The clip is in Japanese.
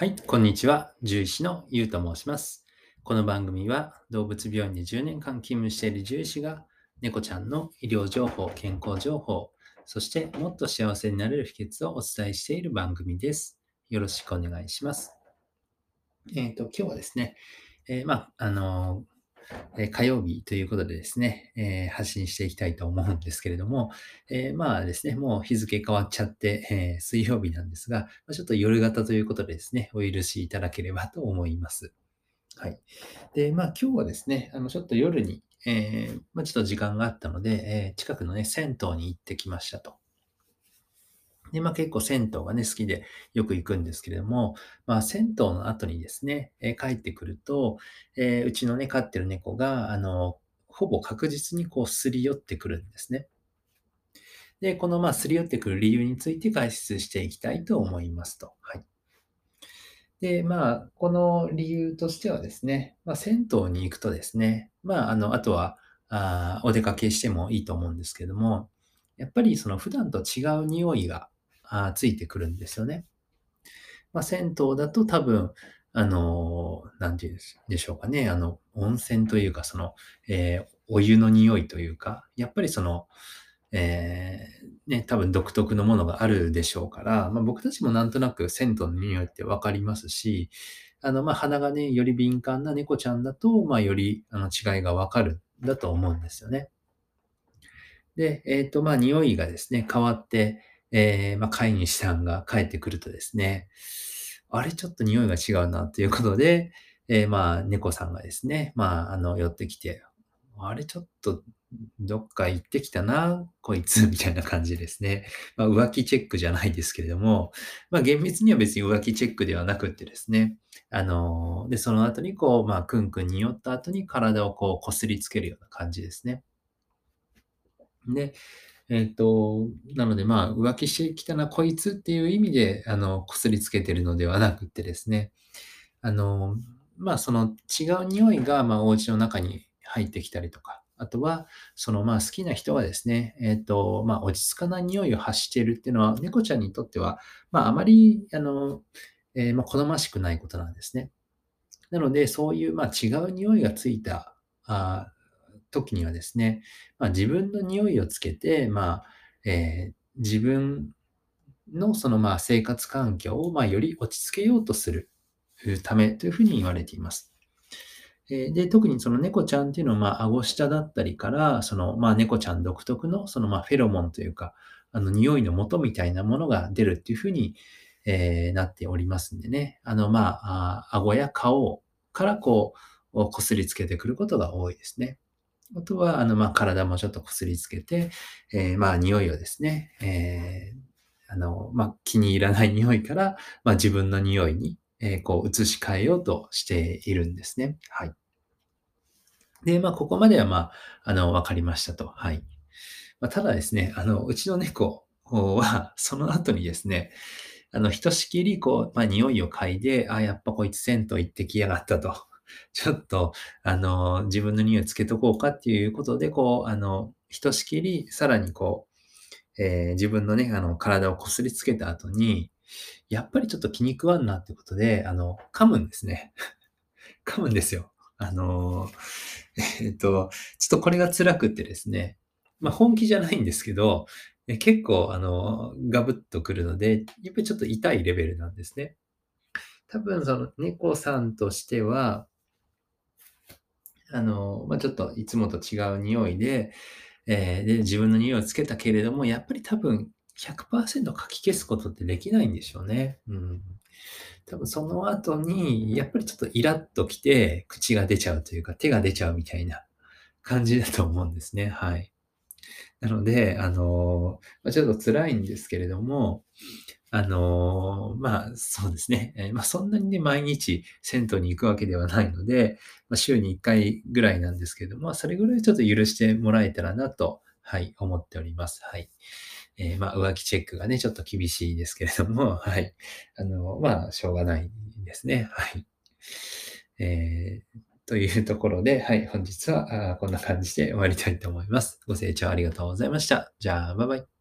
はい、こんにちは。獣医師のゆうと申します。この番組は動物病院で10年間勤務している獣医師が猫ちゃんの医療情報、健康情報、そしてもっと幸せになれる秘訣をお伝えしている番組です。よろしくお願いします。えっ、と、今日はですね、えーまあ、あのえ火曜日ということでですね、え発信していきたいと思うんですけれども、えまあですね、もう日付変わっちゃって、え水曜日なんですが、まちょっと夜型ということでですね、お許しいただければと思います。はい。で、まあ今日はですね、あのちょっと夜に、えまあ、ちょっと時間があったので、え近くのね、銭湯に行ってきましたと。で、まあ結構銭湯がね、好きでよく行くんですけれども、まあ銭湯の後にですね、えー帰ってくると、えーうちのね、飼ってる猫が、あの、ほぼ確実にこうすり寄ってくるんですね。で、このまあすり寄ってくる理由について解説していきたいと思いますと。はい。で、まあ、この理由としてはですね、まあ、銭湯に行くとですね、まあ、あの、あとは、あお出かけしてもいいと思うんですけども、やっぱりその普段と違う匂いがあついてくるんですよね。まあ、銭湯だと多分、あのーなんていうんでしょうかね、あの、温泉というか、その、えーお湯の匂いというか、やっぱりその、えーね、多分独特のものがあるでしょうから、まあ、僕たちもなんとなく銭湯の匂いってわかりますし、あの、まあ、鼻がね、より敏感な猫ちゃんだと、まあ、よりあの違いがわかるんだと思うんですよね。で、えっ、と、まあ、匂いがですね、変わって、えーまあ、飼い主さんが帰ってくるとですね、あれ、ちょっと匂いが違うな、ということで、えーまあ、猫さんがですね、まあ、あの、寄ってきて、あれ、ちょっと、どっか行ってきたな、こいつ、みたいな感じですね。まあ、浮気チェックじゃないですけれども、まあ、厳密には別に浮気チェックではなくってですね、あのーで、その後にこう、まあ、くんくんに寄った後に体をこう、こすりつけるような感じですね。で、えっ、と、なのでまあ、浮気してきたな、こいつっていう意味で、あの、こすりつけてるのではなくてですね、あの、まあ、その違う匂いが、まあ、お家の中に入ってきたりとか、あとは、その、まあ、好きな人はですね、えっ、と、まあ、落ち着かない匂いを発しているっていうのは、猫ちゃんにとっては、まあ、あまり、あの、えーまあ、好ましくないことなんですね。なので、そういう、まあ、違う匂いがついた、あ時にはですね、まあ、自分の匂いをつけて、まあ、えー自分のその、まあ、生活環境を、まあ、より落ち着けようとするためというふうに言われています。で、特にその猫ちゃんっていうのは、まあ、顎下だったりから、その、まあ、猫ちゃん独特の、その、まあ、フェロモンというか、あの、匂いの元みたいなものが出るっていうふうに、えーなっておりますんでね。あの、まあ、あ顎や顔からこう、こすりつけてくることが多いですね。あとは、あの、まあ、体もちょっとこすりつけて、えーまあ、匂いをですね、えーあの、まあ、気に入らない匂いから、まあ、自分の匂いに、えーこう、移し替えようとしているんですね。はい。で、まあ、ここまでは、まあ、あの、わかりましたと。はい。まあ、ただですね、あの、うちの猫は、その後にですね、あの、ひとしきり、こう、まあ、匂いを嗅いで、あ、やっぱこいつ銭湯行ってきやがったと。ちょっと、あの、自分の匂いつけとこうかっていうことで、こう、あの、ひとしきり、さらにこう、えー自分のね、あの、体をこすりつけた後に、やっぱりちょっと気に食わんなってことで、あの、噛むんですね。噛むんですよ。あの、えっと、ちょっとこれが辛くってですね、まあ本気じゃないんですけど、え結構、あの、ガブッとくるので、やっぱりちょっと痛いレベルなんですね。多分、その猫さんとしては、あの、まあ、ちょっといつもと違う匂いで、えーで、自分の匂いをつけたけれども、やっぱり多分100%かき消すことってできないんでしょうね。うん。多分その後に、やっぱりちょっとイラッときて、口が出ちゃうというか、手が出ちゃうみたいな感じだと思うんですね。はい。なので、あの、まあ、ちょっと辛いんですけれども、あの、まあ、そうですね。えーまあ、そんなにね、毎日銭湯に行くわけではないので、まあ、週に1回ぐらいなんですけれども、それぐらいちょっと許してもらえたらなと、はい、思っております。はい。えーまあ、浮気チェックがね、ちょっと厳しいですけれども、はい。あの、まあ、しょうがないですね。はい。えーというところで、はい、本日はこんな感じで終わりたいと思います。ご清聴ありがとうございました。じゃあ、バイバイ。